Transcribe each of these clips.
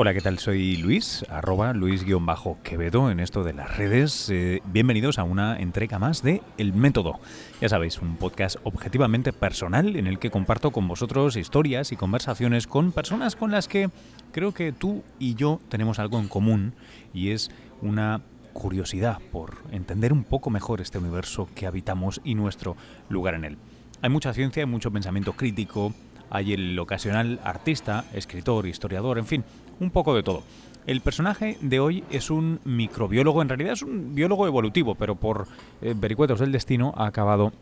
Hola, ¿qué tal? Soy Luis, arroba Luis-Quevedo en esto de las redes. Eh, bienvenidos a una entrega más de El Método. Ya sabéis, un podcast objetivamente personal en el que comparto con vosotros historias y conversaciones con personas con las que creo que tú y yo tenemos algo en común y es una curiosidad por entender un poco mejor este universo que habitamos y nuestro lugar en él. Hay mucha ciencia, hay mucho pensamiento crítico, hay el ocasional artista, escritor, historiador, en fin, un poco de todo. El personaje de hoy es un microbiólogo, en realidad es un biólogo evolutivo, pero por eh, vericuetos del destino ha acabado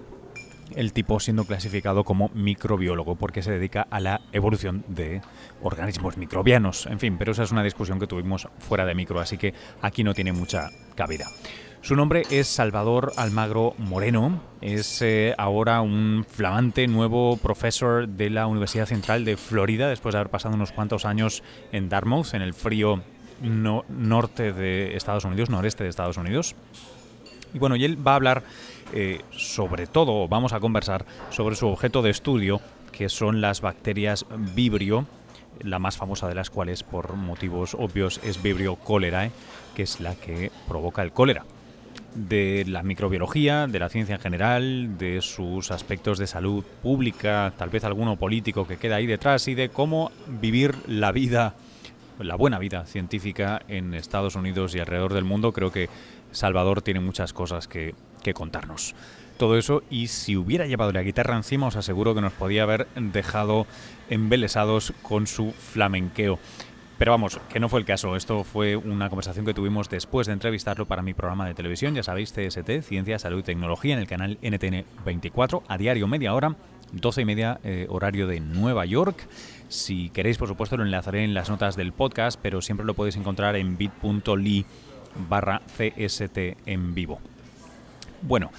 el tipo siendo clasificado como microbiólogo porque se dedica a la evolución de organismos microbianos. En fin, pero esa es una discusión que tuvimos fuera de micro, así que aquí no tiene mucha cabida. Su nombre es Salvador Almagro Moreno, es eh, ahora un flamante nuevo profesor de la Universidad Central de Florida, después de haber pasado unos cuantos años en Dartmouth, en el frío norte de Estados Unidos, noreste de Estados Unidos. Y bueno, y él va a hablar eh, sobre todo, vamos a conversar sobre su objeto de estudio, que son las bacterias Vibrio, la más famosa de las cuales, por motivos obvios, es Vibrio cholerae, que es la que provoca el cólera de la microbiología, de la ciencia en general, de sus aspectos de salud pública, tal vez alguno político que queda ahí detrás y de cómo vivir la vida, la buena vida científica en Estados Unidos y alrededor del mundo. Creo que Salvador tiene muchas cosas que, que contarnos. Todo eso y si hubiera llevado la guitarra encima os aseguro que nos podía haber dejado embelesados con su flamenqueo. Pero vamos, que no fue el caso. Esto fue una conversación que tuvimos después de entrevistarlo para mi programa de televisión. Ya sabéis, CST, Ciencia, Salud y Tecnología, en el canal NTN 24, a diario media hora, 12 y media, eh, horario de Nueva York. Si queréis, por supuesto, lo enlazaré en las notas del podcast, pero siempre lo podéis encontrar en bit.ly barra CST en vivo. Bueno,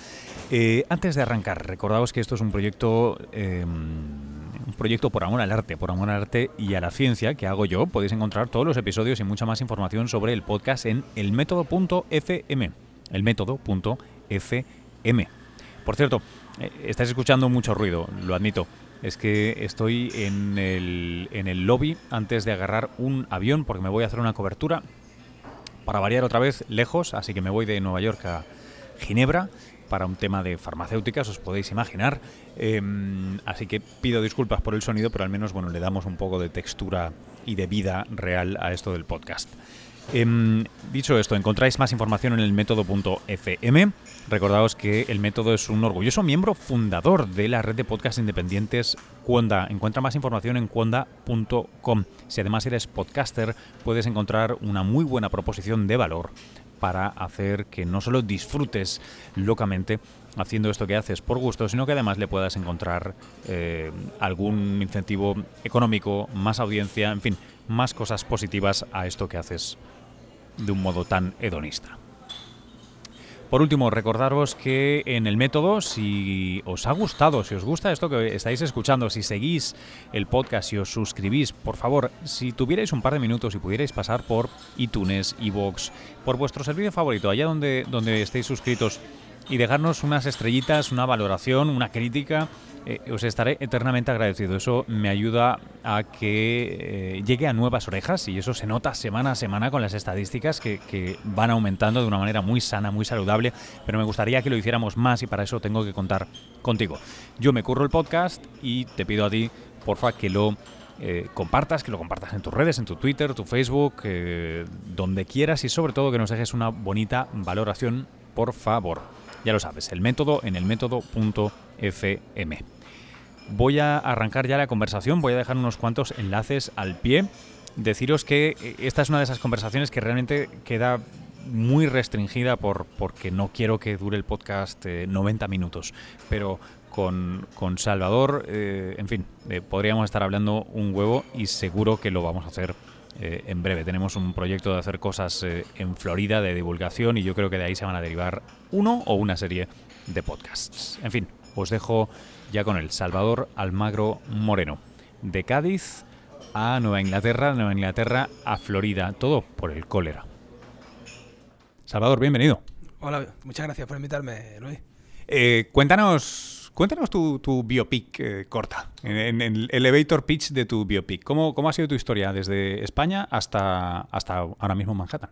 eh, antes de arrancar, recordaos que esto es un proyecto... Em, un proyecto por amor al arte, por amor al arte y a la ciencia que hago yo. Podéis encontrar todos los episodios y mucha más información sobre el podcast en elmétodo.fm. Elmétodo.fm. Por cierto, eh, estáis escuchando mucho ruido, lo admito. Es que estoy en el, en el lobby antes de agarrar un avión porque me voy a hacer una cobertura para variar otra vez lejos, así que me voy de Nueva York a Ginebra para un tema de farmacéuticas, os podéis imaginar. Em, así que pido disculpas por el sonido, pero al menos bueno, le damos un poco de textura y de vida real a esto del podcast. Em, dicho esto, encontráis más información en el método.fm. Recordaos que el método es un orgulloso miembro fundador de la red de podcast independientes Cuonda. Encuentra más información en cuonda.com. Si además eres podcaster, puedes encontrar una muy buena proposición de valor para hacer que no solo disfrutes locamente haciendo esto que haces por gusto, sino que además le puedas encontrar eh, algún incentivo económico, más audiencia, en fin, más cosas positivas a esto que haces de un modo tan hedonista. Por último, recordaros que en el método, si os ha gustado, si os gusta esto que estáis escuchando, si seguís el podcast, si os suscribís, por favor, si tuvierais un par de minutos y pudierais pasar por iTunes, iVoox, por vuestro servicio favorito, allá donde, donde estéis suscritos, y dejarnos unas estrellitas, una valoración, una crítica, eh, os estaré eternamente agradecido. Eso me ayuda a que eh, llegue a nuevas orejas y eso se nota semana a semana con las estadísticas que, que, van aumentando de una manera muy sana, muy saludable, pero me gustaría que lo hiciéramos más y para eso tengo que contar contigo. Yo me curro el podcast y te pido a ti, porfa, que lo eh, compartas, que lo compartas en tus redes, en tu Twitter, tu Facebook, donde quieras y sobre todo que nos dejes una bonita valoración, por favor. Ya lo sabes, el método en el método.fm. Voy a arrancar ya la conversación, voy a dejar unos cuantos enlaces al pie. Deciros que eh, esta es una de esas conversaciones que realmente queda muy restringida por, porque no quiero que dure el podcast 90 eh, minutos. Pero con, Salvador, eh, en fin, podríamos estar hablando un huevo y seguro que lo vamos a hacer en breve. Tenemos un proyecto de hacer cosas en Florida de divulgación y yo creo que de ahí se van a derivar uno o una serie de podcasts. En fin, os dejo ya con el Salvador Almagro Moreno. De Cádiz a Nueva Inglaterra, Nueva Inglaterra a Florida, todo por el cólera. Salvador, bienvenido. Hola, muchas gracias por invitarme, Luis. Eh, cuéntanos, Cuéntanos tu, biopic eh, corta, en, el elevator pitch de tu biopic. ¿Cómo, ¿Cómo ha sido tu historia desde España hasta, hasta ahora mismo Manhattan?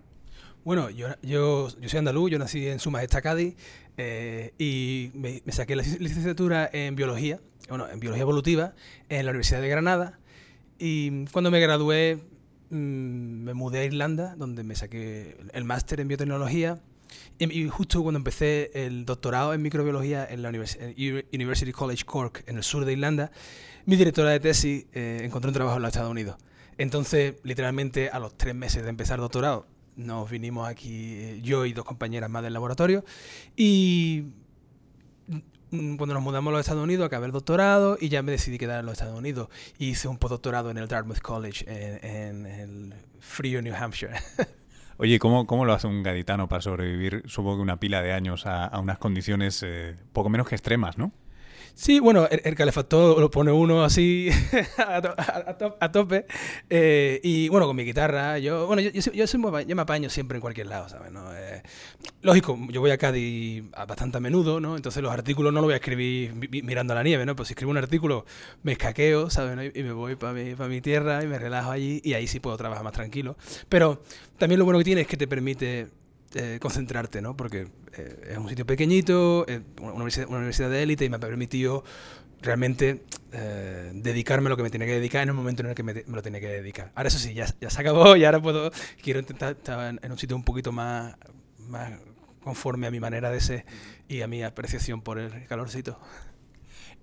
Bueno, yo, yo, yo soy andaluz, yo nací en Su Majestad Cádiz eh, y me, saqué la licenciatura en biología, bueno, en biología evolutiva en la Universidad de Granada y cuando me gradué mm, me mudé a Irlanda donde me saqué el máster en biotecnología y, justo cuando empecé el doctorado en microbiología en la University College Cork en el sur de Irlanda, mi directora de tesis eh, encontró un trabajo en los Estados Unidos. Entonces, literalmente a los tres meses de empezar doctorado, nos vinimos aquí eh, yo y dos compañeras más del laboratorio y Mm, cuando nos mudamos a los Estados Unidos, acabé el doctorado y ya me decidí quedar en los Estados Unidos. Hice un postdoctorado en el Dartmouth College, en, el frío New Hampshire. Oye, ¿cómo, ¿cómo, lo hace un gaditano para sobrevivir, supongo que una pila de años, a, unas condiciones eh, poco menos que extremas, ¿no? Sí, bueno, el, calefactor lo pone uno así a, tope. Eh, y bueno, con mi guitarra, yo, bueno, yo, yo, me apaño siempre en cualquier lado, ¿sabes? Eh, lógico, yo voy a Cádiz bastante a menudo, ¿no? Entonces los artículos no los voy a escribir mirando a la nieve, ¿no? Pues si escribo un artículo, me escaqueo, ¿sabes? Y me voy para mi, mi tierra y me relajo allí y ahí sí puedo trabajar más tranquilo. Pero también lo bueno que tiene es que te permite eh, concentrarte, ¿no? Porque eh, es un sitio pequeñito, una, universidad, de élite y me ha permitido realmente eh, dedicarme a lo que me tiene que dedicar en el momento en el que me, lo tiene que dedicar. Ahora eso sí, ya, ya, se acabó y ahora puedo, quiero intentar estar en, un sitio un poquito más, más conforme a mi manera de ser y a mi apreciación por el calorcito.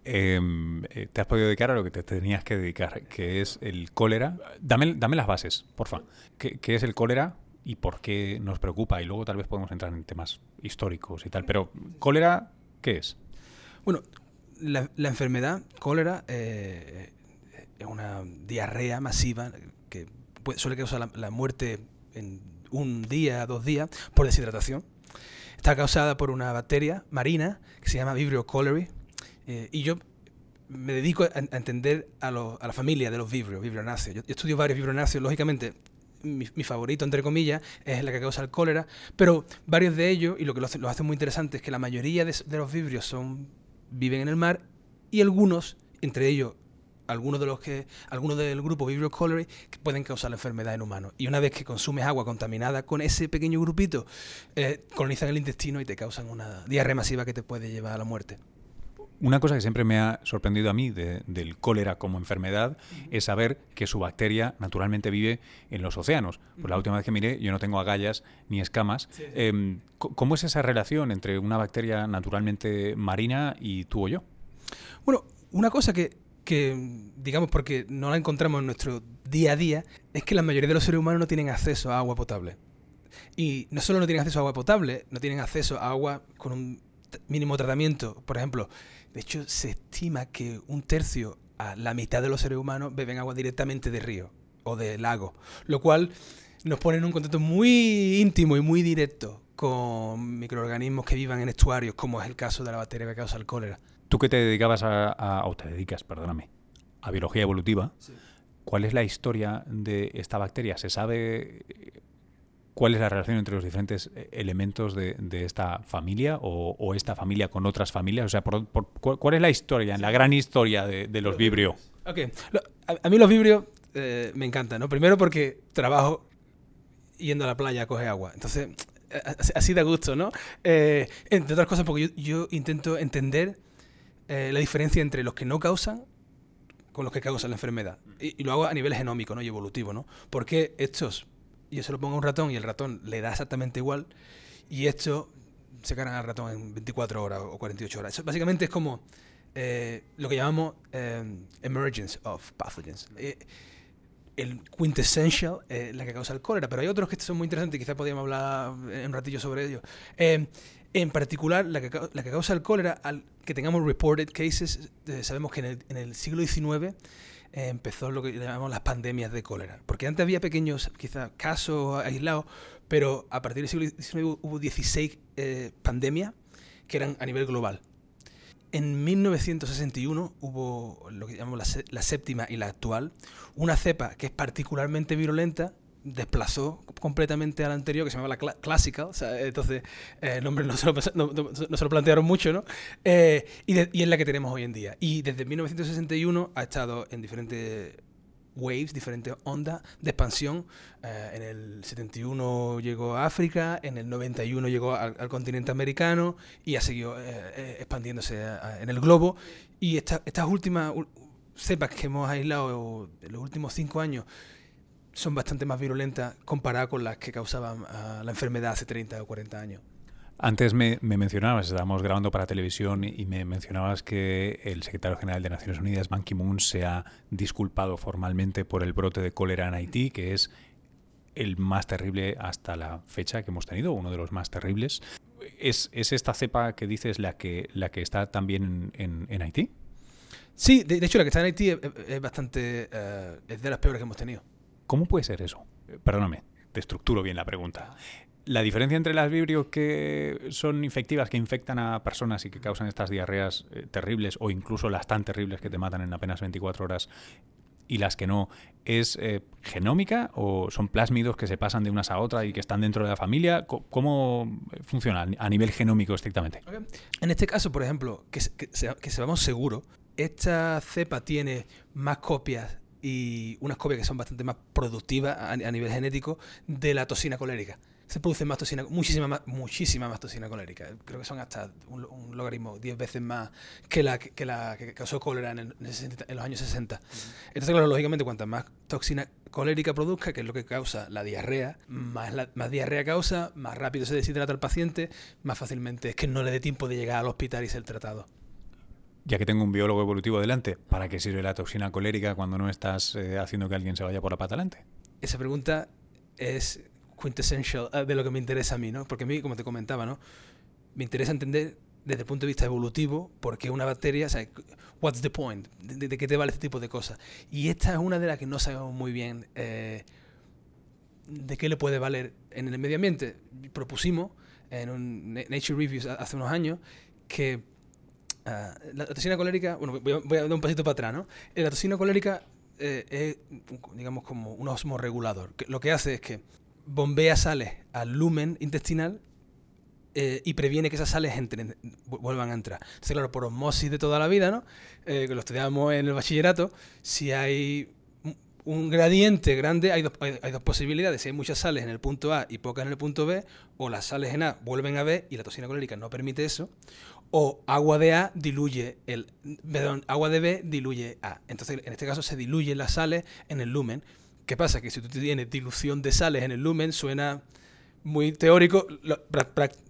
Em, te has podido dedicar a lo que te tenías que dedicar, que es el cólera. Dame, dame las bases, porfa. ¿Qué, ¿Qué es el cólera? Y por qué nos preocupa. Y luego tal vez podemos entrar en temas históricos y tal. Pero, ¿cólera qué es? Bueno, la, enfermedad, cólera, eh, es una diarrea masiva que suele causar la, muerte en un día, dos días, por deshidratación. Está causada por una bacteria marina que se llama Vibrio cholerae. Eh, y yo me dedico a, entender a, a, la familia de los vibrios, vibrionáceos. Yo, estudio varios vibrionáceos, lógicamente mi, favorito, entre comillas, es la que causa el cólera, pero varios de ellos, y lo que lo hace, muy interesante es que la mayoría de, los vibrios son, viven en el mar y algunos, entre ellos algunos de los que algunos del grupo Vibrio cholerae que pueden causar la enfermedad en humanos. Y una vez que consumes agua contaminada con ese pequeño grupito eh, colonizan el intestino y te causan una diarrea masiva que te puede llevar a la muerte una cosa que siempre me ha sorprendido a mí del cólera como enfermedad es saber que su bacteria naturalmente vive en los océanos. Pues la última vez que miré, yo no tengo agallas ni escamas. Em, ¿Cómo es esa relación entre una bacteria naturalmente marina y tú o yo? Bueno, una cosa que, digamos, porque no la encontramos en nuestro día a día, es que la mayoría de los seres humanos no tienen acceso a agua potable. Y no solo no tienen acceso a agua potable, no tienen acceso a agua con un mínimo tratamiento. Por ejemplo, de hecho, se estima que un tercio a la mitad de los seres humanos beben agua directamente de río o de lago, lo cual nos pone en un contacto muy íntimo y muy directo con microorganismos que vivan en estuarios, como es el caso de la bacteria que causa el cólera. Tú que te dedicabas a, o te dedicas, perdóname, a biología evolutiva, ¿cuál es la historia de esta bacteria? ¿Se sabe cuál es la relación entre los diferentes eh, elementos de, esta familia o, esta familia con otras familias? O sea, ¿cuál es la historia, la gran historia de, los Vibrio? Ok, a, mí los Vibrio eh, me encantan, ¿no? Primero porque trabajo yendo a la playa a coger agua. Entonces, así da gusto, ¿no? Eh, entre otras cosas porque yo, intento entender la diferencia entre los que no causan con los que causan la enfermedad. Y, y, lo hago a nivel genómico ¿no? y evolutivo, ¿no? Porque estos yo se lo pongo a un ratón y el ratón le da exactamente igual, y esto se cargan al ratón en 24 horas o 48 horas. Eso básicamente es como eh, lo que llamamos eh, emergence of pathogens. Eh, el quintessential es la que causa el cólera, pero hay otros que son muy interesantes y quizás podríamos hablar un ratillo sobre ellos. en particular, la que, la que, causa el cólera, al que tengamos reported cases, sabemos que en el, en el siglo XIX empezó lo que llamamos las pandemias de cólera. Porque antes había pequeños, quizás, casos aislados, pero a partir del siglo XIX hubo 16 eh, pandemias que eran a nivel global. En 1961 hubo lo que llamamos la, séptima y la actual, una cepa que es particularmente virulenta, desplazó completamente al anterior, que se llamaba la Classical. O sea, entonces, eh, el nombre no se, lo, no, se lo plantearon mucho, ¿no? Eh, y, y, es la que tenemos hoy en día. Y desde 1961 ha estado en diferentes waves, diferentes ondas de expansión. Eh, en el 71 llegó a África, en el 91 llegó al, continente americano y ha seguido expandiéndose en el globo. Y estas últimas cepas que hemos aislado en los últimos cinco años son bastante más virulentas comparadas con las que causaban ah, la enfermedad hace 30 o 40 años. Antes me, mencionabas, estábamos grabando para televisión y me mencionabas que el secretario general de Naciones Unidas, Ban Ki-moon, se ha disculpado formalmente por el brote de cólera en Haití, que es el más terrible hasta la fecha que hemos tenido, uno de los más terribles. ¿Es, esta cepa que dices la que, la que está también en, Haití? Sí, de, hecho la que está en Haití es, bastante... Eh, es de las peores que hemos tenido. ¿Cómo puede ser eso? Perdóname, te estructuro bien la pregunta. La diferencia entre las vibrios que son infectivas, que infectan a personas y que causan estas diarreas eh, terribles o incluso las tan terribles que te matan en apenas 24 horas y las que no, ¿es eh, genómica o son plásmidos que se pasan de unas a otras y que están dentro de la familia? ¿Cómo funciona a nivel genómico estrictamente? En este caso, por ejemplo, que, que, que sepamos seguro, esta cepa tiene más copias y unas copias que son bastante más productivas a, nivel genético de la toxina colérica. Se produce más toxina, muchísima más, muchísima más toxina colérica. Creo que son hasta un, logaritmo 10 veces más que la que, la que causó cólera en, los años 60. Entonces, claro, lógicamente, cuanta más toxina colérica produzca, que es lo que causa la diarrea, más, más diarrea causa, más rápido se deshidrata el paciente, más fácilmente es que no le dé tiempo de llegar al hospital y ser tratado ya que tengo un biólogo evolutivo delante, ¿para qué sirve la toxina colérica cuando no estás eh, haciendo que alguien se vaya por la pata adelante? Esa pregunta es quintessential eh, de lo que me interesa a mí, ¿no? Porque a mí, como te comentaba, ¿no? Me interesa entender desde el punto de vista evolutivo por qué una bacteria, o sea, what's the point, de, qué te vale este tipo de cosas. Y esta es una de las que no sabemos muy bien eh, de qué le puede valer en el medio ambiente. Propusimos en un Nature Reviews hace unos años que Ah, la toxina colérica, bueno, voy a, dar un pasito para atrás, ¿no? La toxina colérica eh, es, digamos, como un osmoregulador. Que lo que hace es que bombea sales al lumen intestinal eh, y previene que esas sales entren, vuelvan a entrar. Entonces, claro, por osmosis de toda la vida, ¿no? Eh, que lo estudiamos en el bachillerato, si hay un gradiente grande, hay dos, hay, dos, posibilidades. Si hay muchas sales en el punto A y pocas en el punto B, o las sales en A vuelven a B y la toxina colérica no permite eso, o agua de A diluye el, perdón, agua de B diluye A. Entonces, en este caso se diluyen las sales en el lumen. ¿Qué pasa? Que si tú tienes dilución de sales en el lumen, suena muy teórico,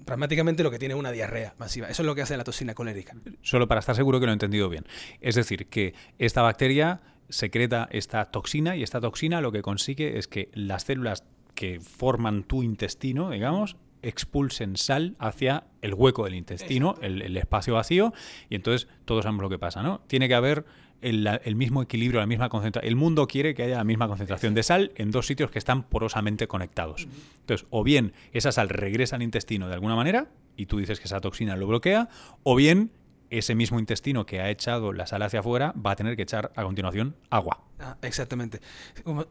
pragmáticamente lo que tiene es una diarrea masiva. Eso es lo que hace la toxina colérica. Solo para estar seguro que lo he entendido bien. Es decir, que esta bacteria secreta esta toxina y esta toxina lo que consigue es que las células que forman tu intestino, digamos, expulsen sal hacia el hueco del intestino, el, espacio vacío, y entonces todos sabemos lo que pasa, ¿no? Tiene que haber el, mismo equilibrio, la misma concentración. El mundo quiere que haya la misma concentración de sal en dos sitios que están porosamente conectados. Entonces, o bien esa sal regresa al intestino de alguna manera, y tú dices que esa toxina lo bloquea, o bien ese mismo intestino que ha echado la sal hacia afuera va a tener que echar a continuación agua. Ah, exactamente. Como,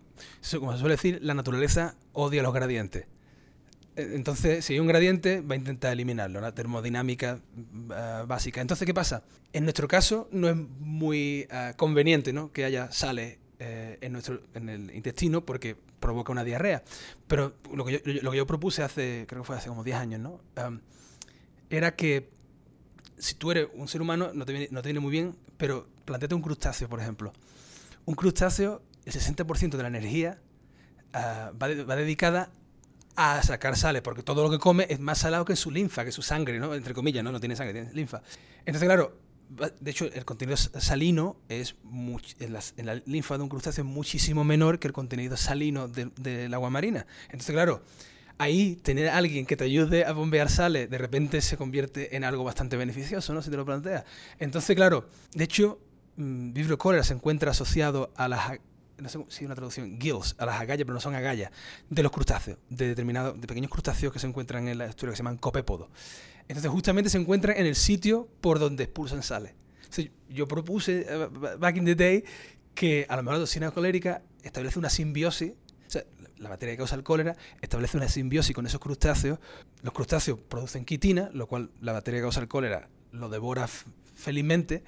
como se suele decir, la naturaleza odia los gradientes. Eh, entonces, si hay un gradiente, va a intentar eliminarlo, la termodinámica eh, básica. Entonces, ¿qué pasa? En nuestro caso, no es muy eh, conveniente ¿no? que haya sales en, nuestro, en el intestino porque provoca una diarrea. Pero lo que yo, lo que yo propuse hace, creo que fue hace como 10 años, ¿no? era que si tú eres un ser humano, no te, viene, no te viene muy bien, pero planteate un crustáceo, por ejemplo. Un crustáceo, el 60% de la energía va, va dedicada a sacar sales, porque todo lo que come es más salado que su linfa, que su sangre, ¿no? Entre comillas, ¿no? No tiene sangre, tiene linfa. Entonces, claro, de hecho, el contenido salino es en, la linfa de un crustáceo es muchísimo menor que el contenido salino del agua marina. Entonces, claro, ahí tener a alguien que te ayude a bombear sales de repente se convierte en algo bastante beneficioso, ¿no? Si te lo planteas. Entonces, claro, de hecho, mmm, Vibrio cólera se encuentra asociado a las no sé si una traducción, gills, a las agallas, pero no son agallas, de los crustáceos, de determinados, de pequeños crustáceos que se encuentran en la estructura que se llaman copépodos. Entonces, justamente se encuentran en el sitio por donde expulsan sales. yo propuse, uh, back in the day, que a lo mejor la toxina colérica establece una simbiosis. O sea, la bacteria que causa el cólera establece una simbiosis con esos crustáceos. Los crustáceos producen quitina, lo cual la bacteria que causa el cólera lo devora felizmente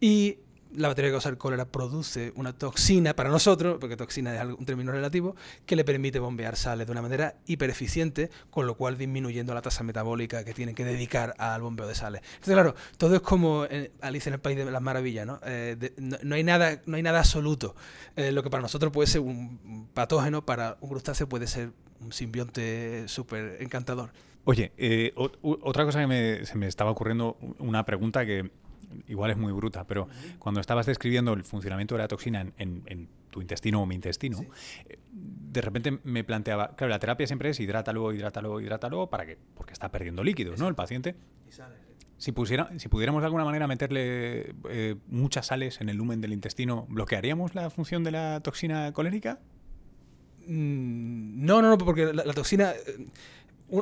y la bacteria que causa el cólera produce una toxina para nosotros, porque toxina es un término relativo, que le permite bombear sales de una manera hipereficiente, con lo cual disminuyendo la tasa metabólica que tienen que dedicar al bombeo de sales. Entonces, claro, todo es como Alice en el País de las Maravillas, ¿no? Eh, no, hay nada, no hay nada absoluto. Eh, lo que para nosotros puede ser un patógeno, para un crustáceo puede ser un simbionte súper encantador. Oye, eh, otra cosa que se me estaba ocurriendo, una pregunta que igual es muy bruta, pero cuando estabas describiendo el funcionamiento de la toxina en, tu intestino o mi intestino, eh, de repente me planteaba, claro, la terapia siempre es hidrátalo, hidrátalo, hidrátalo, ¿para qué? Porque está perdiendo líquidos, ¿no? El paciente. Si, pusiera, si pudiéramos de alguna manera meterle eh, muchas sales en el lumen del intestino, ¿bloquearíamos la función de la toxina colérica? Mm, no, no, no, porque la, toxina...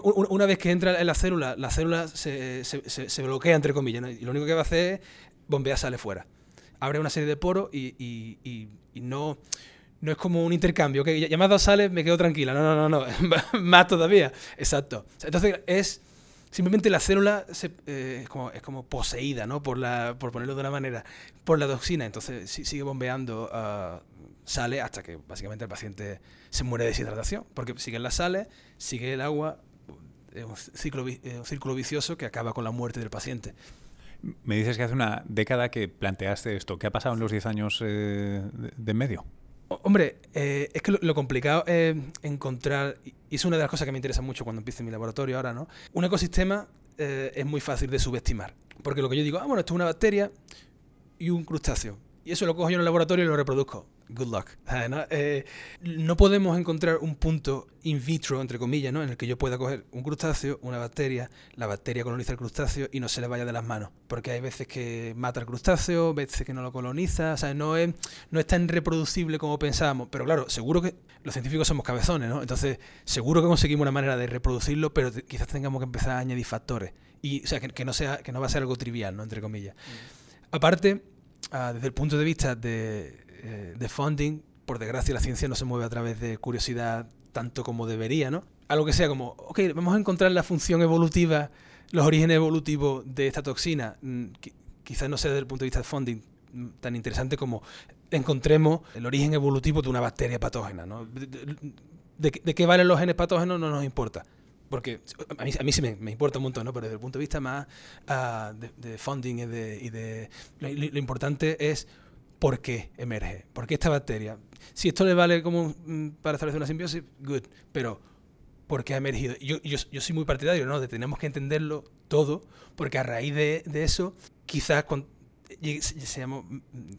Una vez que entra en la célula, la célula se, se, bloquea, entre comillas, y lo único que va a hacer es bombear sale fuera. Abre una serie de poros y, y, y, no, no es como un intercambio. que ya me has dado sales, me quedo tranquila. No, no, no, no. más todavía. Exacto. Entonces es simplemente la célula eh, es, como, es como poseída, ¿no? Por, la, por ponerlo de una manera, por la toxina. Entonces sigue bombeando uh, sale hasta que básicamente el paciente se muere de deshidratación. Porque siguen las sales, sigue el agua, un ciclo, un círculo vicioso que acaba con la muerte del paciente. Me dices que hace una década que planteaste esto. ¿Qué ha pasado en los 10 años eh, de, medio? Hombre, eh, es que lo, complicado es encontrar, y es una de las cosas que me interesa mucho cuando empiece mi laboratorio ahora, ¿no? Un ecosistema eh, es muy fácil de subestimar. Porque lo que yo digo, ah, bueno, esto es una bacteria y un crustáceo. Y eso lo cojo yo en el laboratorio y lo reproduzco good luck. Eh, ¿no? podemos encontrar un punto in vitro, entre comillas, ¿no? en el que yo pueda coger un crustáceo, una bacteria, la bacteria coloniza el crustáceo y no se le vaya de las manos. Porque hay veces que mata el crustáceo, veces que no lo coloniza, o sea, no es, no es tan reproducible como pensábamos. Pero claro, seguro que los científicos somos cabezones, ¿no? Entonces, seguro que conseguimos una manera de reproducirlo, pero quizás tengamos que empezar a añadir factores. Y, o sea, que, no, sea, que no va a ser algo trivial, ¿no? Entre comillas. Mm. Aparte, ah, desde el punto de vista de eh, de funding, por desgracia la ciencia no se mueve a través de curiosidad tanto como debería, ¿no? Algo que sea como, ok, vamos a encontrar la función evolutiva, los orígenes evolutivos de esta toxina. Mm, quizás no sea desde el punto de vista de funding mm, tan interesante como encontremos el origen evolutivo de una bacteria patógena, ¿no? ¿De, qué valen los genes patógenos? No nos importa. Porque a mí, a mí sí me, importa un montón, ¿no? Pero desde el punto de vista más ah, de, funding y de, lo importante es por qué emerge, por qué esta bacteria. Si esto le vale como mm, para establecer una simbiosis, good, pero ¿por qué ha emergido? Yo, yo, yo soy muy partidario, ¿no? De tenemos que entenderlo todo, porque a raíz de, eso, quizás cuando seamos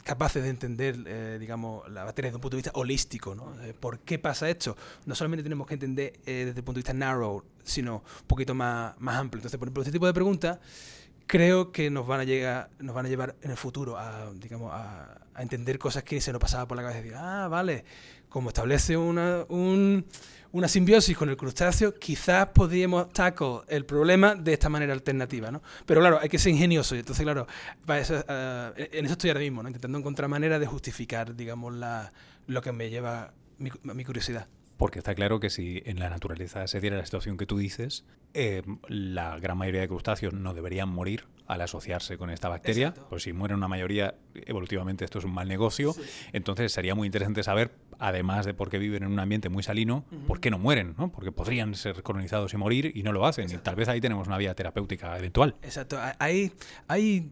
capaces de entender, eh, digamos, la bacteria desde un punto de vista holístico, ¿no? Eh, ¿Por qué pasa esto? No solamente tenemos que entender eh, desde el punto de vista narrow, sino un poquito más, más amplio. Entonces, por ejemplo, este tipo de preguntas creo que nos van a llegar, nos van a llevar en el futuro a, digamos, a, entender cosas que se nos pasaba por la cabeza. Decir, ah, vale, como establece una, una simbiosis con el crustáceo, quizás podríamos tackle el problema de esta manera alternativa, ¿no? Pero claro, hay que ser ingenioso y entonces, claro, eh, en eso estoy ahora mismo, ¿no? Intentando encontrar maneras de justificar, digamos, la, lo que me lleva mi, mi curiosidad. Porque está claro que si en la naturaleza se diera la situación que tú dices, eh, la gran mayoría de crustáceos no deberían morir al asociarse con esta bacteria. Pues si mueren una mayoría, evolutivamente esto es un mal negocio. Entonces sería muy interesante saber, además de por qué viven en un ambiente muy salino, por qué no mueren, ¿no? Porque podrían ser colonizados y morir y no lo hacen. Y tal vez ahí tenemos una vía terapéutica eventual. Exacto. Hay, hay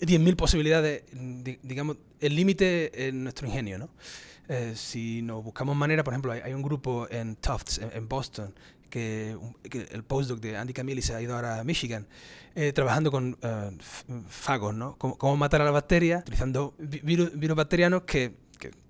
10.000 posibilidades, digamos, el límite en nuestro ingenio, ¿no? Eh, si nos buscamos manera, por ejemplo, hay, un grupo en Tufts, en, Boston, que, el postdoc de Andy Camilli se ha ido ahora a Michigan, eh, trabajando con uh, fagos, ¿no? Cómo, matar a la bacteria utilizando virus, bacterianos que,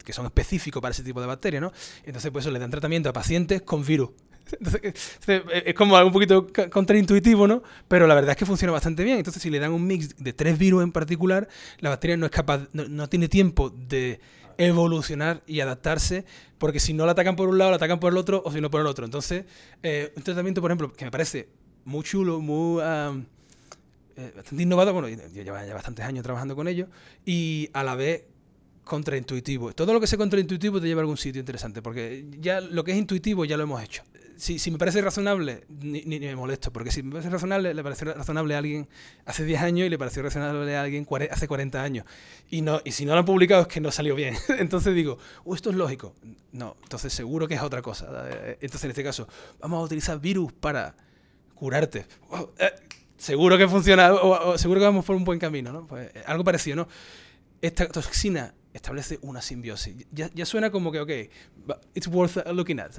que, son específicos para ese tipo de bacterias, ¿no? Entonces, pues eso le dan tratamiento a pacientes con virus. es como algo un poquito contraintuitivo, ¿no? Pero la verdad es que funciona bastante bien. Entonces, si le dan un mix de tres virus en particular, la bacteria no es capaz, no tiene tiempo de evolucionar y adaptarse, porque si no la atacan por un lado, la atacan por el otro, o si no por el otro. Entonces, eh, un tratamiento, por ejemplo, que me parece muy chulo, muy eh, bastante innovador, bueno, yo llevo ya bastantes años trabajando con ello, y a la vez contraintuitivo. Todo lo que sea contraintuitivo te lleva a algún sitio interesante, porque ya lo que es intuitivo ya lo hemos hecho. Si, me parece razonable, ni, me molesto, porque si me parece razonable, le parece razonable a alguien hace 10 años y le pareció razonable a alguien hace 40 años. Y, no, y si no lo han publicado es que no salió bien. entonces digo, oh, esto es lógico. No, entonces seguro que es otra cosa. Entonces en este caso, vamos a utilizar virus para curarte. Oh, eh, seguro que funciona, o, seguro que vamos por un buen camino, ¿no? Pues, eh, algo parecido, ¿no? Esta toxina establece una simbiosis. Ya, ya, suena como que, ok, it's worth looking at.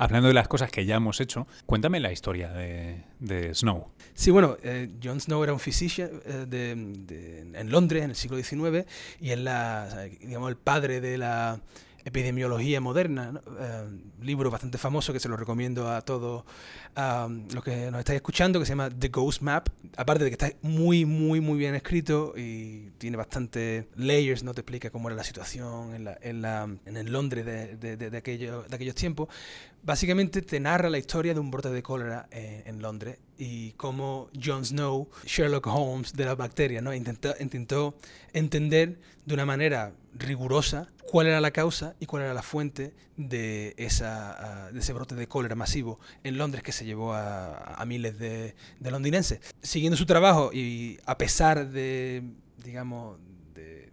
Hablando de las cosas que ya hemos hecho, cuéntame la historia de, Snow. Sí, bueno, eh, John Snow era un physician eh, de, en Londres en el siglo XIX y es la, digamos, el padre de la epidemiología moderna, ¿no? Eh, libro bastante famoso que se lo recomiendo a todos los que nos estáis escuchando, que se llama The Ghost Map. Aparte de que está muy, muy, muy bien escrito y tiene bastante layers, no te explica cómo era la situación en, la, en, la, en el Londres de, de, de, de aquellos tiempos. Básicamente te narra la historia de un brote de cólera en, en Londres y cómo Jon Snow, Sherlock Holmes de la bacteria, ¿no? intentó, entender de una manera rigurosa cuál era la causa y cuál era la fuente de, de ese brote de cólera masivo en Londres que se llevó a, miles de, londinenses. Siguiendo su trabajo y a pesar de, digamos, de,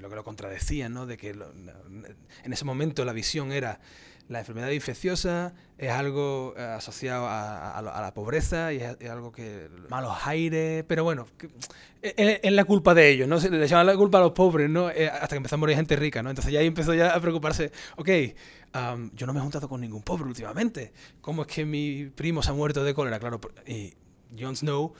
lo que lo contradecían, ¿no? de que en ese momento la visión era la enfermedad infecciosa es algo eh, asociado a, la pobreza y es, algo que malos aires, pero bueno, que, es, es, la culpa de ellos, ¿no? Se le llaman la culpa a los pobres, ¿no? Eh, hasta que empezó a morir gente rica, ¿no? Entonces ya ahí empezó ya a preocuparse, ok, yo no me he juntado con ningún pobre últimamente, ¿cómo es que mi primo se ha muerto de cólera? Claro, y Jon Snow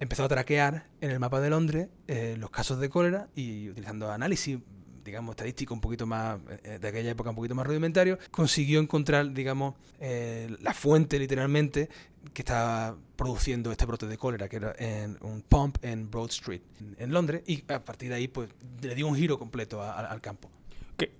empezó a traquear en el mapa de Londres eh, los casos de cólera y utilizando análisis digamos, estadístico un poquito más, eh, de aquella época un poquito más rudimentario, consiguió encontrar, digamos, eh, la fuente literalmente que estaba produciendo este brote de cólera, que era en un pump en Broad Street, en, Londres, y a partir de ahí pues le dio un giro completo al campo.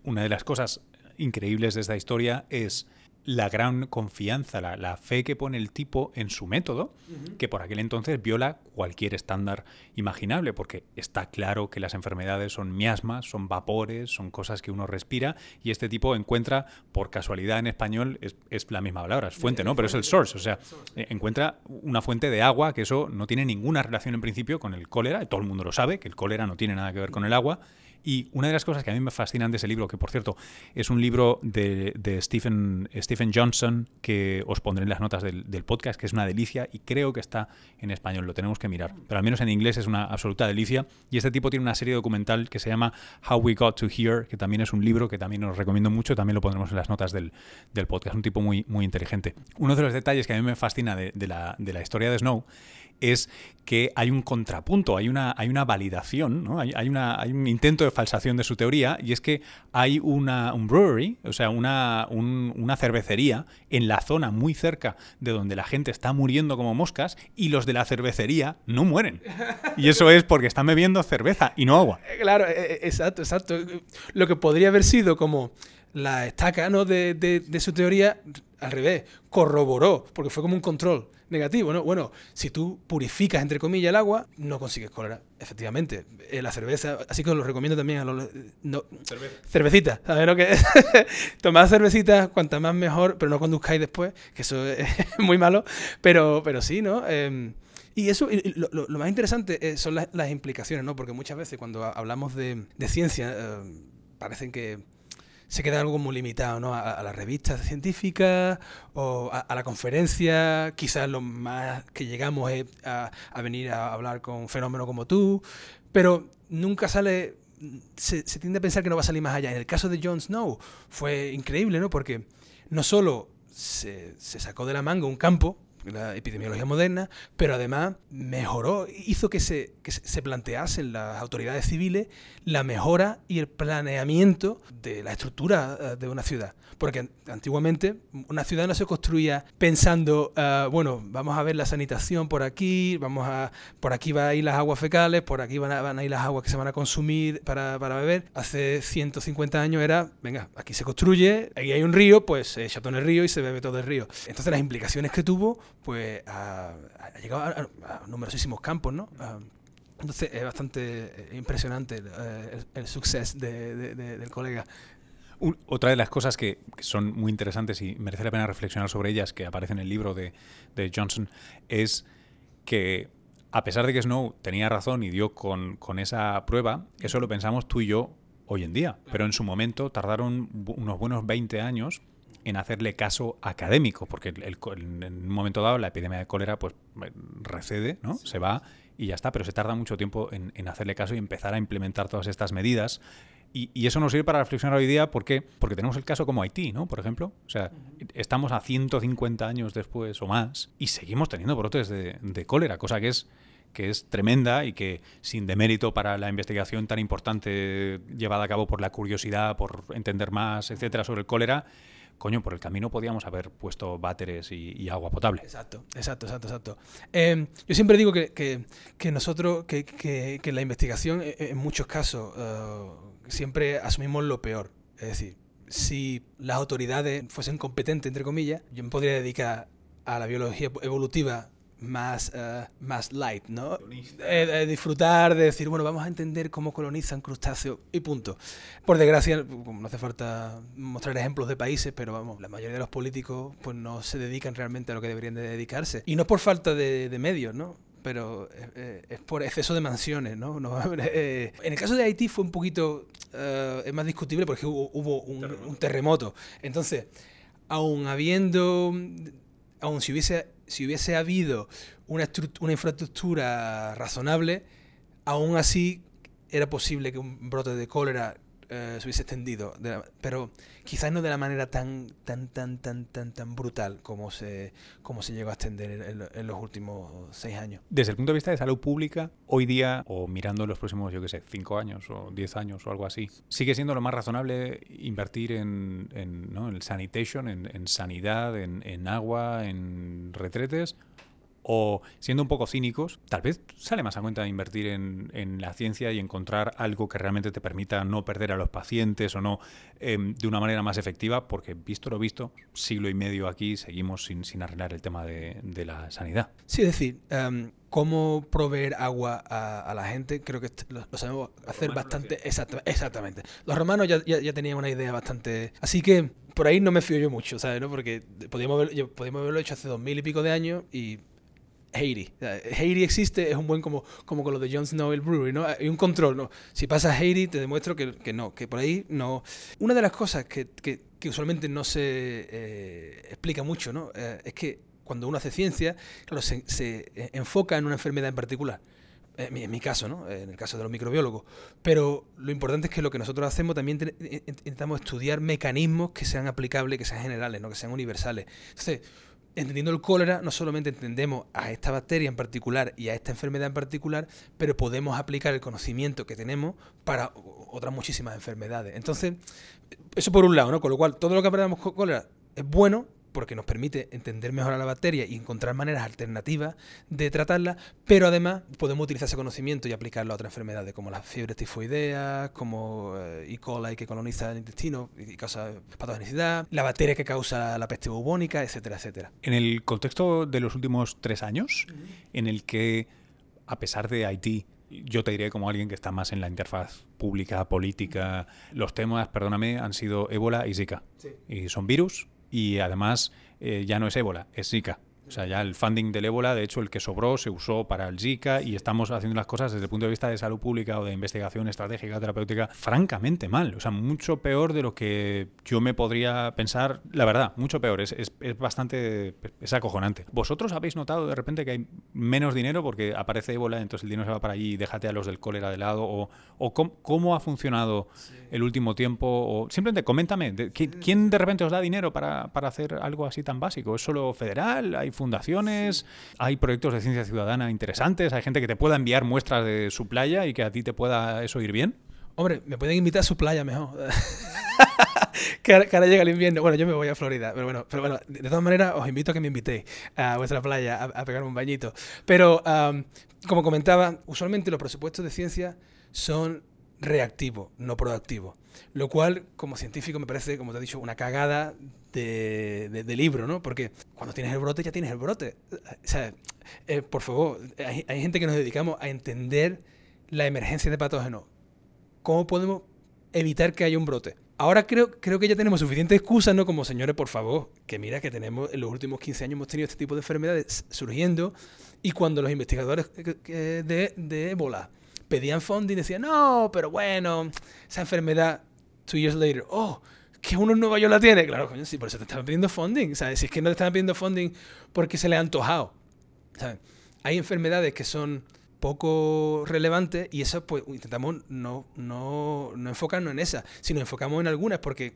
Una de las cosas increíbles de esta historia es la gran confianza, la, la, fe que pone el tipo en su método, uh -huh. que por aquel entonces viola cualquier estándar imaginable, porque está claro que las enfermedades son miasmas, son vapores, son cosas que uno respira, y este tipo encuentra, por casualidad en español, es, es la misma palabra, es fuente, ¿no? Pero es el source, o sea, encuentra una fuente de agua que eso no tiene ninguna relación en principio con el cólera, todo el mundo lo sabe, que el cólera no tiene nada que ver con el agua, y una de las cosas que a mí me fascinan de ese libro, que por cierto es un libro de, de Stephen, Stephen, Johnson, que os pondré en las notas del, podcast, que es una delicia y creo que está en español, lo tenemos que mirar. Pero al menos en inglés es una absoluta delicia. Y este tipo tiene una serie documental que se llama How We Got to Here, que también es un libro que también os recomiendo mucho, también lo pondremos en las notas del, del podcast. Un tipo muy, muy inteligente. Uno de los detalles que a mí me fascina de la historia de Snow es que hay un contrapunto, hay una, hay una validación, ¿no? hay, hay, un intento de falsación de su teoría, y es que hay una, un brewery, o sea, una, un, una cervecería en la zona muy cerca de donde la gente está muriendo como moscas, y los de la cervecería no mueren. Y eso es porque están bebiendo cerveza y no agua. Claro, exacto, exacto. Lo que podría haber sido como la estaca ¿no? de, de su teoría, al revés, corroboró, porque fue como un control negativo, ¿no? Bueno, si tú purificas, entre comillas, el agua, no consigues cólera, efectivamente. Eh, la cerveza, así que os lo recomiendo también a los... No, Cerveza. Cervecita, ¿sabes lo que es? Tomad cervecita, cuanta más mejor, pero no conduzcáis después, que eso es muy malo, pero, pero sí, ¿no? Eh, y eso, lo, lo, lo, más interesante son las, las, implicaciones, ¿no? Porque muchas veces cuando hablamos de, de ciencia, eh, parecen que se queda algo muy limitado ¿no? a, a las revistas científicas o a, la conferencia. Quizás lo más que llegamos es a, venir a hablar con un fenómeno como tú, pero nunca sale. Se, se, tiende a pensar que no va a salir más allá. En el caso de Jon Snow fue increíble, ¿no? Porque no solo se, se sacó de la manga un campo, la epidemiología moderna, pero además mejoró, hizo que se, se planteasen las autoridades civiles la mejora y el planeamiento de la estructura uh, de una ciudad. Porque antiguamente una ciudad no se construía pensando, uh, bueno, vamos a ver la sanitación por aquí, vamos a, por aquí van a ir las aguas fecales, por aquí van a, van a ir las aguas que se van a consumir para, para, beber. Hace 150 años era, venga, aquí se construye, aquí hay un río, pues se todo en el río y se bebe todo el río. Entonces las implicaciones que tuvo, pues ha, ha llegado a, a, numerosísimos campos, ¿no? Entonces es bastante impresionante el, el suceso de, del colega. Otra de las cosas que, son muy interesantes y merece la pena reflexionar sobre ellas, que aparece en el libro de, de Johnson, es que a pesar de que Snow tenía razón y dio con, con, esa prueba, eso lo pensamos tú y yo hoy en día. Pero en su momento tardaron unos buenos 20 años en hacerle caso académico, porque en un momento dado la epidemia de cólera pues recede, ¿no? se va y ya está, pero se tarda mucho tiempo en, en hacerle caso y empezar a implementar todas estas medidas y, eso nos sirve para reflexionar hoy día porque, porque tenemos el caso como Haití, ¿no? Por ejemplo. O sea, estamos a 150 años después o más y seguimos teniendo brotes de, cólera, cosa que es que es tremenda y que sin demérito para la investigación tan importante llevada a cabo por la curiosidad, por entender más, etcétera, sobre el cólera, coño, por el camino podíamos haber puesto váteres y, agua potable. Exacto, exacto, exacto, exacto. Em, yo siempre digo que, que, nosotros, que, que, la investigación e, en muchos casos uh, siempre asumimos lo peor. Es decir, si las autoridades fuesen competentes, entre comillas, yo me podría dedicar a la biología evolutiva más, eh, más light, ¿no? Eh, disfrutar de decir, bueno, vamos a entender cómo colonizan crustáceos y punto. Por desgracia, no hace falta mostrar ejemplos de países, pero vamos, la mayoría de los políticos pues no se dedican realmente a lo que deberían de dedicarse. Y no por falta de, medios, ¿no? Pero eh, es por exceso de mansiones, ¿no? en el caso de Haití fue un poquito es más discutible porque hubo, un, un terremoto. Entonces, aún habiendo, aún si hubiese si hubiese habido una, una infraestructura razonable, aún así era posible que un brote de cólera eh, se hubiese extendido, pero quizás no de la manera tan tan tan tan tan tan brutal como se como se llegó a extender en, los últimos seis años. Desde el punto de vista de salud pública, hoy día o mirando los próximos, yo qué sé, cinco años o diez años o algo así, sigue siendo lo más razonable invertir en, en, ¿no? en sanitation, en, en sanidad, en, en agua, en retretes o siendo un poco cínicos, tal vez sale más a cuenta de invertir en, la ciencia y encontrar algo que realmente te permita no perder a los pacientes o no em, de una manera más efectiva, porque visto lo visto, siglo y medio aquí seguimos sin, sin arreglar el tema de, la sanidad. Sí, es decir, em, cómo proveer agua a, la gente, creo que lo, sabemos hacer bastante exactamente. Los romanos ya, ya, tenían una idea bastante... Así que por ahí no me fío yo mucho, ¿sabes? ¿no? Porque podíamos, podíamos haberlo hecho hace dos mil y pico de años y Haiti. Haiti existe, es un buen como, como con lo de Jon Snow el Brewery, ¿no? Hay un control, ¿no? Si pasa Haiti, te demuestro que, que, no, que por ahí no. Una de las cosas que, que, que usualmente no se eh, explica mucho, ¿no? Eh, es que cuando uno hace ciencia, claro, se, se enfoca en una enfermedad en particular. En mi, caso, ¿no? En el caso de los microbiólogos. Pero lo importante es que lo que nosotros hacemos también intentamos estudiar mecanismos que sean aplicables, que sean generales, ¿no? Que sean universales. Entonces, entendiendo el cólera, no solamente entendemos a esta bacteria en particular y a esta enfermedad en particular, pero podemos aplicar el conocimiento que tenemos para otras muchísimas enfermedades. Entonces, eso por un lado, ¿no? Con lo cual, todo lo que aprendamos con cólera es bueno, porque nos permite entender mejor a la bacteria y encontrar maneras alternativas de tratarla, pero además podemos utilizar ese conocimiento y aplicarlo a otras enfermedades como las fiebres tifoideas, como eh, E. coli que coloniza el intestino y causa patogenicidad, la bacteria que causa la peste bubónica, etcétera, etcétera. En el contexto de los últimos tres años, en el que, a pesar de Haití, yo te diré como alguien que está más en la interfaz pública, política, los temas, perdóname, han sido ébola y Zika. Y son virus y además eh, ya no es ébola, es Zika. O sea, ya el funding del ébola, de hecho, el que sobró se usó para el Zika y estamos haciendo las cosas desde el punto de vista de salud pública o de investigación estratégica, terapéutica, francamente mal. O sea, mucho peor de lo que yo me podría pensar. La verdad, mucho peor. Es, es, es bastante. Es acojonante. ¿Vosotros habéis notado de repente que hay menos dinero porque aparece ébola, entonces el dinero se va para allí y déjate a los del cólera de lado? ¿O, o cómo, ha funcionado el último tiempo? O simplemente coméntame, ¿quién de repente os da dinero para, para hacer algo así tan básico? ¿Es solo federal? ¿Hay fundaciones, hay proyectos de ciencia ciudadana interesantes, hay gente que te pueda enviar muestras de su playa y que a ti te pueda eso ir bien. Hombre, me pueden invitar a su playa mejor. que, ahora, llega el invierno. Bueno, yo me voy a Florida, pero bueno, pero bueno, de todas maneras os invito a que me invitéis a vuestra playa a, pegar un bañito. Pero, como comentaba, usualmente los presupuestos de ciencia son reactivos, no proactivos. Lo cual, como científico, me parece, como te he dicho, una cagada de, libro, ¿no? Porque cuando tienes el brote, ya tienes el brote. O sea, eh, por favor, hay, hay gente que nos dedicamos a entender la emergencia de patógenos. ¿Cómo podemos evitar que haya un brote? Ahora creo, creo que ya tenemos suficientes excusas, ¿no? Como señores, por favor, que mira que tenemos, en los últimos 15 años hemos tenido este tipo de enfermedades surgiendo y cuando los investigadores de, de ébola pedían funding, decían, no, pero bueno, esa enfermedad, two years later, oh, que uno en Nueva York la tiene. Claro, coño, sí, por eso te estaban pidiendo funding. Si es que no te estaban pidiendo funding porque se le ha antojado. Hay enfermedades que son poco relevantes y eso pues intentamos no, no, no enfocarnos en esas, sino enfocamos en algunas porque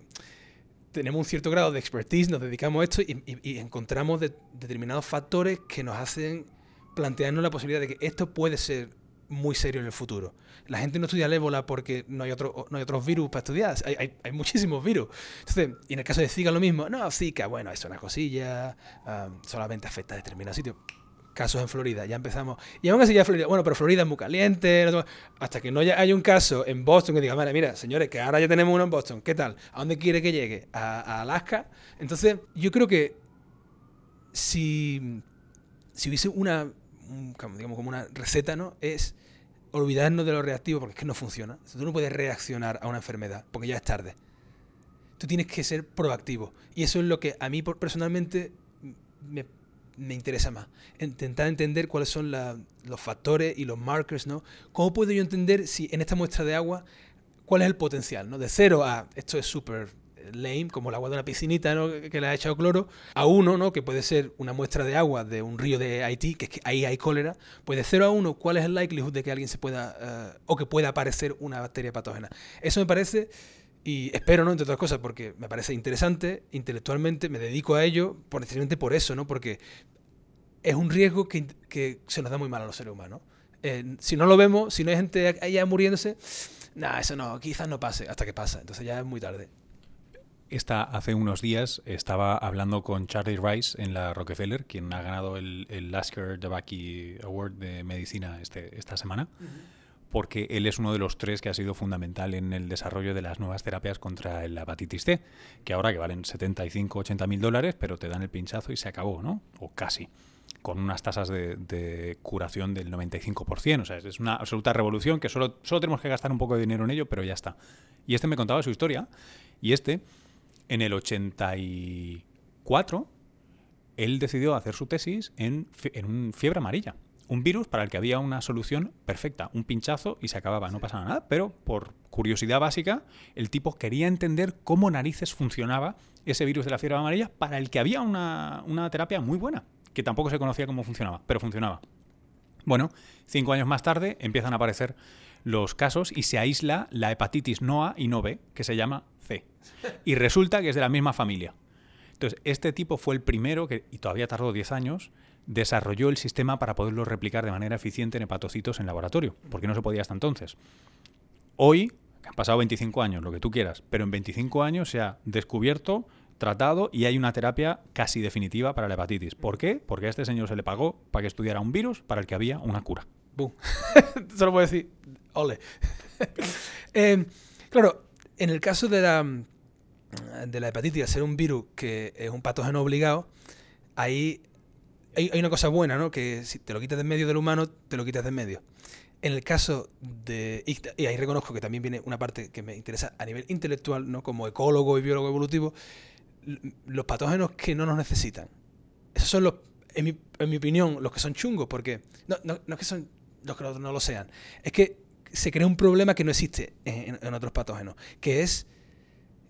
tenemos un cierto grado de expertise, nos dedicamos a esto y, encontramos de, determinados factores que nos hacen plantearnos la posibilidad de que esto puede ser muy serio en el futuro. La gente no estudia el ébola porque no hay, otro, no hay otros virus para estudiar, hay, hay, muchísimos virus. Entonces, y en el caso de Zika lo mismo, no, Zika, bueno, es una cosilla, um, solamente afecta a determinados sitios. Casos en Florida, ya empezamos. Y aún así ya Florida, bueno, pero Florida es muy caliente, hasta que no haya un caso en Boston que diga, mira, mira, señores, que ahora ya tenemos uno en Boston, ¿qué tal? ¿A dónde quiere que llegue? ¿A, a Alaska? Entonces, yo creo que si, si hubiese una, digamos, como una receta, ¿no? Es olvidarnos de lo reactivo porque es que no funciona. Tú no puedes reaccionar a una enfermedad porque ya es tarde. Tú tienes que ser proactivo. Y eso es lo que a mí personalmente me, me interesa más. Intentar entender cuáles son los factores y los markers, ¿no? ¿Cómo puedo yo entender si en esta muestra de agua cuál es el potencial, ¿no? De cero a esto es súper lame, como el agua de una piscinita que le ha echado cloro, a uno, ¿no? que puede ser una muestra de agua de un río de Haití, que ahí hay cólera, pues de 0 a 1, ¿cuál es el likelihood de que alguien se pueda, uh, o que pueda aparecer una bacteria patógena? Eso me parece, y espero, ¿no? entre otras cosas, porque me parece interesante, intelectualmente, me dedico a ello, precisamente por eso, ¿no? porque es un riesgo que, que se nos da muy mal a los seres humanos. Eh, si no lo vemos, si no hay gente allá muriéndose, nada, eso no, quizás no pase, hasta que pasa, entonces ya es muy tarde. Esta, hace unos días estaba hablando con Charlie Rice en la Rockefeller, quien ha ganado el, el Lasker Devaki Award de Medicina este, esta semana, uh -huh. porque él es uno de los tres que ha sido fundamental en el desarrollo de las nuevas terapias contra la hepatitis C, que ahora que valen 75, 80 mil dólares, pero te dan el pinchazo y se acabó, ¿no? O casi con unas tasas de, de, curación del 95%. O sea, es una absoluta revolución que solo, solo tenemos que gastar un poco de dinero en ello, pero ya está. Y este me contaba su historia. Y este, en el 84, él decidió hacer su tesis en, en un fiebre amarilla. Un virus para el que había una solución perfecta, un pinchazo y se acababa, no pasaba nada. Pero por curiosidad básica, el tipo quería entender cómo narices funcionaba ese virus de la fiebre amarilla para el que había una, una terapia muy buena, que tampoco se conocía cómo funcionaba, pero funcionaba. Bueno, cinco años más tarde empiezan a aparecer los casos y se aísla la hepatitis no A y no B, que se llama C. Y resulta que es de la misma familia. Entonces, este tipo fue el primero, que, y todavía tardó 10 años, desarrolló el sistema para poderlo replicar de manera eficiente en hepatocitos en laboratorio, porque no se podía hasta entonces. Hoy, han pasado 25 años, lo que tú quieras, pero en 25 años se ha descubierto, tratado y hay una terapia casi definitiva para la hepatitis. ¿Por qué? Porque a este señor se le pagó para que estudiara un virus para el que había una cura. ¡Bum! Solo puedo decir, ole. eh, claro, en el caso de la, de la hepatitis, ser un virus que es un patógeno obligado, ahí hay, hay, una cosa buena, ¿no? Que si te lo quitas de en medio del humano, te lo quitas de en medio. En el caso de. Y ahí reconozco que también viene una parte que me interesa a nivel intelectual, ¿no? Como ecólogo y biólogo evolutivo, los patógenos que no nos necesitan. Esos son los, en mi, en mi opinión, los que son chungos, porque. No, no, no es que son los que no, lo sean. Es que se crea un problema que no existe en, en, otros patógenos, que es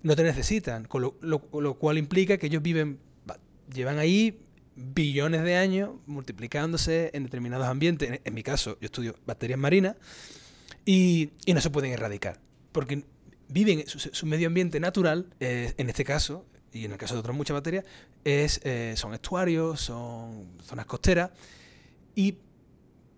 no te necesitan, con lo, lo, lo, cual implica que ellos viven, llevan ahí billones de años multiplicándose en determinados ambientes. En, en mi caso, yo estudio bacterias marinas y, y, no se pueden erradicar, porque viven su, su medio ambiente natural, eh, en este caso, y en el caso de otras muchas bacterias, es, eh, son estuarios, son zonas costeras, y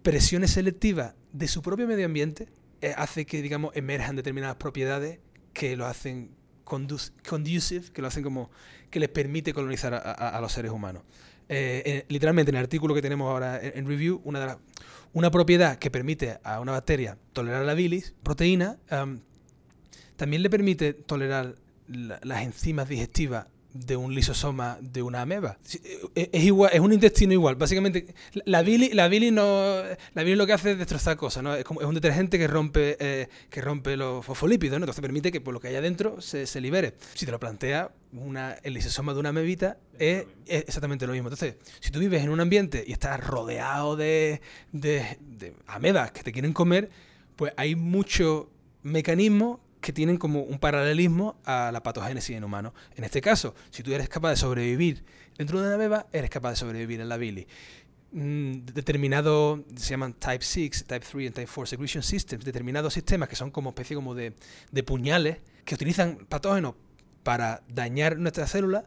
presiones selectivas de su propio medio ambiente eh, hace que, digamos, emerjan determinadas propiedades que lo hacen conducive, que lo hacen como que les permite colonizar a, los seres humanos. Eh, literalmente en el artículo que tenemos ahora en, review, una, una propiedad que permite a una bacteria tolerar la bilis, proteína, también le permite tolerar la, las enzimas digestivas de un lisosoma de una ameba. Eh, es, igual, es un intestino igual. Básicamente, la bili, la bili no, la bili lo que hace es destrozar cosas, ¿no? Es, como, es un detergente que rompe, eh, que rompe los fosfolípidos, ¿no? Entonces permite que por lo que hay adentro se, se libere. Si te lo plantea, una, el lisosoma de una amebita es, exactamente lo mismo. Entonces, si tú vives en un ambiente y estás rodeado de, de, de amebas que te quieren comer, pues hay muchos mecanismos que tienen como un paralelismo a la patogénesis en humanos. En este caso, si tú eres capaz de sobrevivir dentro de una beba, eres capaz de sobrevivir en la bili. Mm, determinado, se llaman Type 6, Type 3 y Type 4 Secretion Systems, determinados sistemas que son como especie como de, de puñales que utilizan patógenos para dañar nuestras células,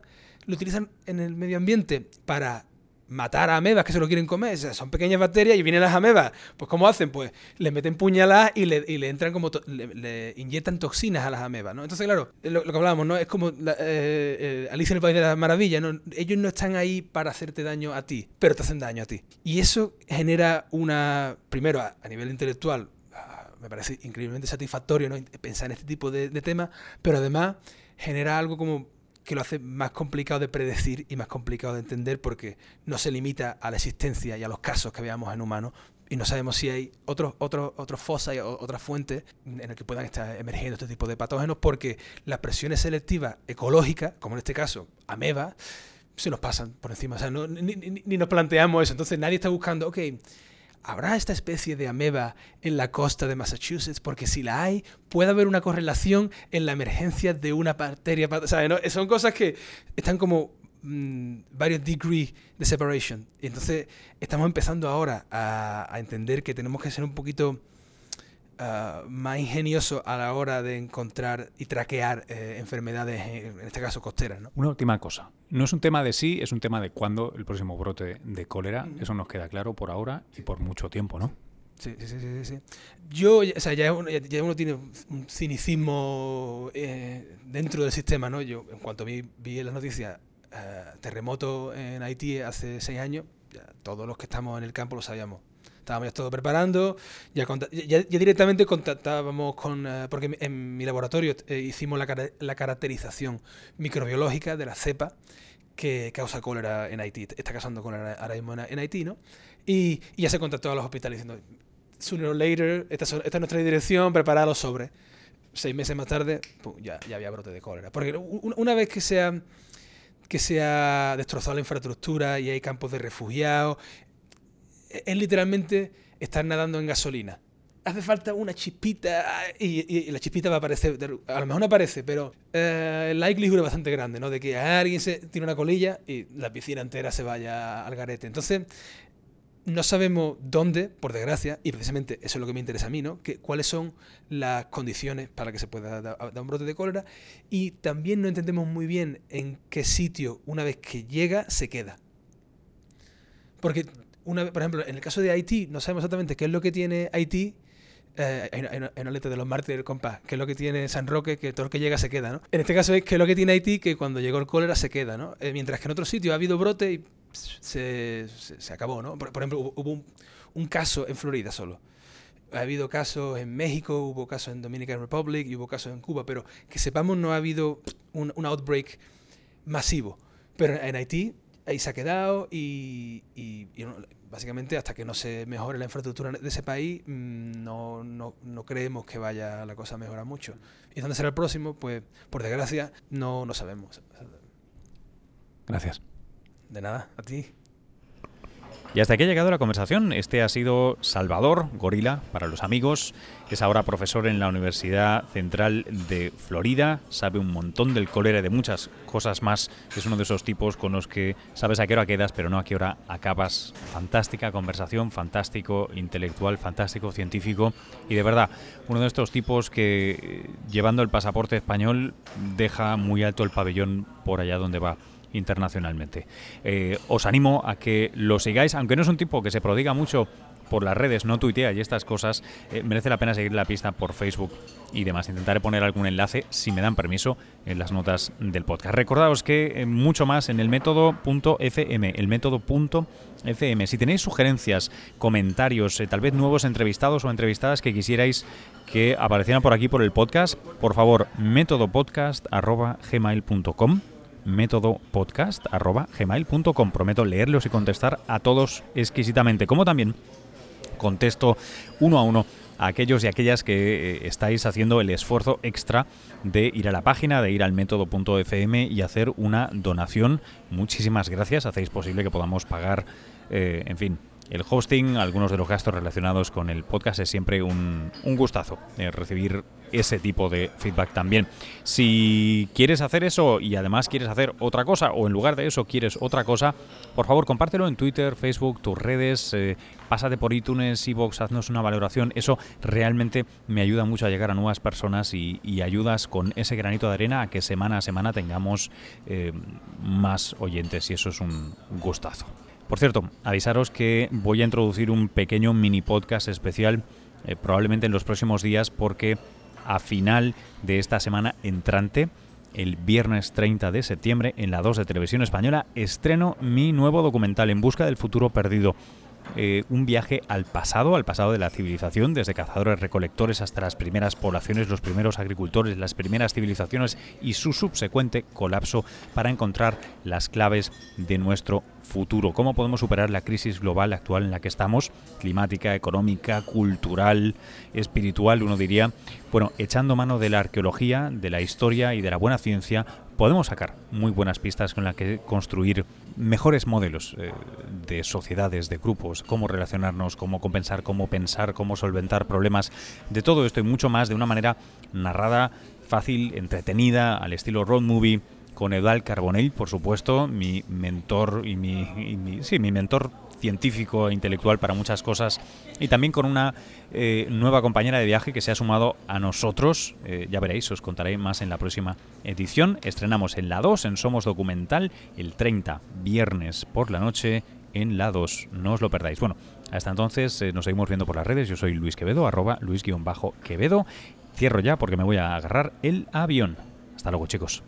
lo utilizan en el medio ambiente para matar a amebas que se lo quieren comer. son pequeñas bacterias y vienen las amebas. Pues ¿cómo hacen? Pues le meten puñaladas y le, y le entran como... Le, inyectan toxinas a las amebas, ¿no? Entonces, claro, lo, que hablábamos, ¿no? Es como eh, eh, Alicia en el País de las Maravillas, ¿no? Ellos no están ahí para hacerte daño a ti, pero te hacen daño a ti. Y eso genera una... Primero, a, nivel intelectual, ah, me parece increíblemente satisfactorio. Pensar en este tipo de, de temas, pero además genera algo como que lo hace más complicado de predecir y más complicado de entender porque no se limita a la existencia y a los casos que veamos en humanos y no sabemos si hay otros otros otros fosas o otras fuentes en las que puedan estar emergiendo este tipo de patógenos porque las presiones selectivas ecológicas, como en este caso ameba, se nos pasan por encima. O sea, ni, ni, nos planteamos eso. Entonces nadie está buscando, ok, ¿Habrá esta especie de ameba en la costa de Massachusetts? Porque si la hay, puede haber una correlación en la emergencia de una bacteria. ¿sabes? Son cosas que están como mm, varios degrees de separation. Y entonces estamos empezando ahora a, a entender que tenemos que ser un poquito Ah, más ingenioso a la hora de encontrar y traquear eh, enfermedades, en este caso costeras. ¿no? Una última cosa. No es un tema de sí, es un tema de cuándo el próximo brote de cólera. Eso nos queda claro por ahora y por mucho tiempo, ¿no? Sí, sí, sí, sí. Yo, o sea, ya uno, ya uno tiene un cinicismo eh, dentro del sistema, ¿no? Yo, en cuanto vi, vi en las noticias eh, terremoto en Haití hace seis años, todos los que estamos en el campo lo sabíamos estábamos ya todo preparando, ya, ya, directamente contactábamos con, eh, porque en mi laboratorio eh, hicimos la, la, caracterización microbiológica de la cepa que causa cólera en Haití, está causando cólera ahora mismo en, Haití, ¿no? Y, ya se contactó a los hospitales diciendo, sooner or later, esta, esta es nuestra dirección, preparados los sobres. Seis meses más tarde, ya, ya había brote de cólera. Porque una vez que sea que se ha destrozado la infraestructura y hay campos de refugiados, es literalmente estar nadando en gasolina. Hace falta una chispita y, la chispita va a aparecer. A lo mejor no aparece, pero eh, la likelihood es bastante grande, ¿no? De que alguien se tire una colilla y la piscina entera se vaya al garete. Entonces, no sabemos dónde, por desgracia, y precisamente eso es lo que me interesa a mí, ¿no? Que, cuáles son las condiciones para que se pueda dar, un brote de cólera y también no entendemos muy bien en qué sitio, una vez que llega, se queda. Porque por ejemplo, en el caso de Haití, no sabemos exactamente qué es lo que tiene Haití. Eh, hay, una, letra de los mártires compás, qué es lo que tiene San Roque, que todo lo que llega se queda, ¿no? En este caso es qué es lo que tiene Haití, que cuando llegó el cólera se queda, ¿no? Eh, mientras que en otros sitios ha habido brote y se, se, acabó, ¿no? Por, ejemplo, hubo, un, caso en Florida solo. Ha habido casos en México, hubo casos en Dominican Republic y hubo casos en Cuba, pero que sepamos no ha habido un, un outbreak masivo. Pero en Haití ahí se ha quedado y, básicamente hasta que no se mejore la infraestructura de ese país mm, no, no, no, creemos que vaya la cosa a mejorar mucho. ¿Y dónde será el próximo? Pues por desgracia no, no sabemos. Gracias. De nada, a ti. Y hasta aquí ha llegado la conversación. Este ha sido Salvador Gorila para los amigos. Es ahora profesor en la Universidad Central de Florida. Sabe un montón del cólera y de muchas cosas más. Es uno de esos tipos con los que sabes a qué hora quedas, pero no a qué hora acabas. Fantástica conversación, fantástico intelectual, fantástico científico. Y de verdad, uno de estos tipos que llevando el pasaporte español deja muy alto el pabellón por allá donde va internacionalmente. Eh, os animo a que lo sigáis, aunque no es un tipo que se prodiga mucho por las redes, no tuitea y estas cosas, eh, merece la pena seguir la pista por Facebook y demás. Intentaré poner algún enlace, si me dan permiso, en las notas del podcast. Recordaos que eh, mucho más en el método.fm, el método.fm. Si tenéis sugerencias, comentarios, tal vez nuevos entrevistados o entrevistadas que quisierais que aparecieran por aquí por el podcast, por favor, métodopodcast.gmail.com métodopodcast.gmail.com. Prometo leerlos y contestar a todos exquisitamente, como también contesto uno a uno a aquellos y aquellas que eh, estáis haciendo el esfuerzo extra de ir a la página, de ir al método.fm y hacer una donación. Muchísimas gracias, hacéis posible que podamos pagar, eh, en fin, el hosting, algunos de los gastos relacionados con el podcast es siempre un, gustazo eh, recibir ese tipo de feedback también. Si quieres hacer eso y además quieres hacer otra cosa o en lugar de eso quieres otra cosa, por favor compártelo en Twitter, Facebook, tus redes, eh, pásate por iTunes, iVoox, haznos una valoración. Eso realmente me ayuda mucho a llegar a nuevas personas y, ayudas con ese granito de arena a que semana a semana tengamos eh, más oyentes y eso es un gustazo. Por cierto, avisaros que voy a introducir un pequeño mini podcast especial eh, probablemente en los próximos días porque a final de esta semana entrante, el viernes 30 de septiembre, en la 2 de Televisión Española, estreno mi nuevo documental En Busca del Futuro Perdido. Eh, un viaje al pasado, al pasado de la civilización, desde cazadores recolectores hasta las primeras poblaciones, los primeros agricultores, las primeras civilizaciones y su subsecuente colapso para encontrar las claves de nuestro futuro. ¿Cómo podemos superar la crisis global actual en la que estamos? Climática, económica, cultural, espiritual, uno diría. Bueno, echando mano de la arqueología, de la historia y de la buena ciencia, podemos sacar muy buenas pistas con las que construir mejores modelos eh, de sociedades, de grupos, cómo relacionarnos, cómo compensar, cómo pensar, cómo solventar problemas, de todo esto y mucho más de una manera narrada, fácil, entretenida, al estilo road movie con Eduard Carbonell, por supuesto, mi mentor y mi, sí, mi mentor científico e intelectual para muchas cosas y también con una eh, nueva compañera de viaje que se ha sumado a nosotros. Eh, ya veréis, os contaré más en la próxima edición. Estrenamos en la 2, en Somos Documental, el 30, viernes por la noche en la 2. No os lo perdáis. Bueno, hasta entonces eh, nos seguimos viendo por las redes. Yo soy Luis Quevedo, arroba Luis-Quevedo. Cierro ya porque me voy a agarrar el avión. Hasta luego, chicos.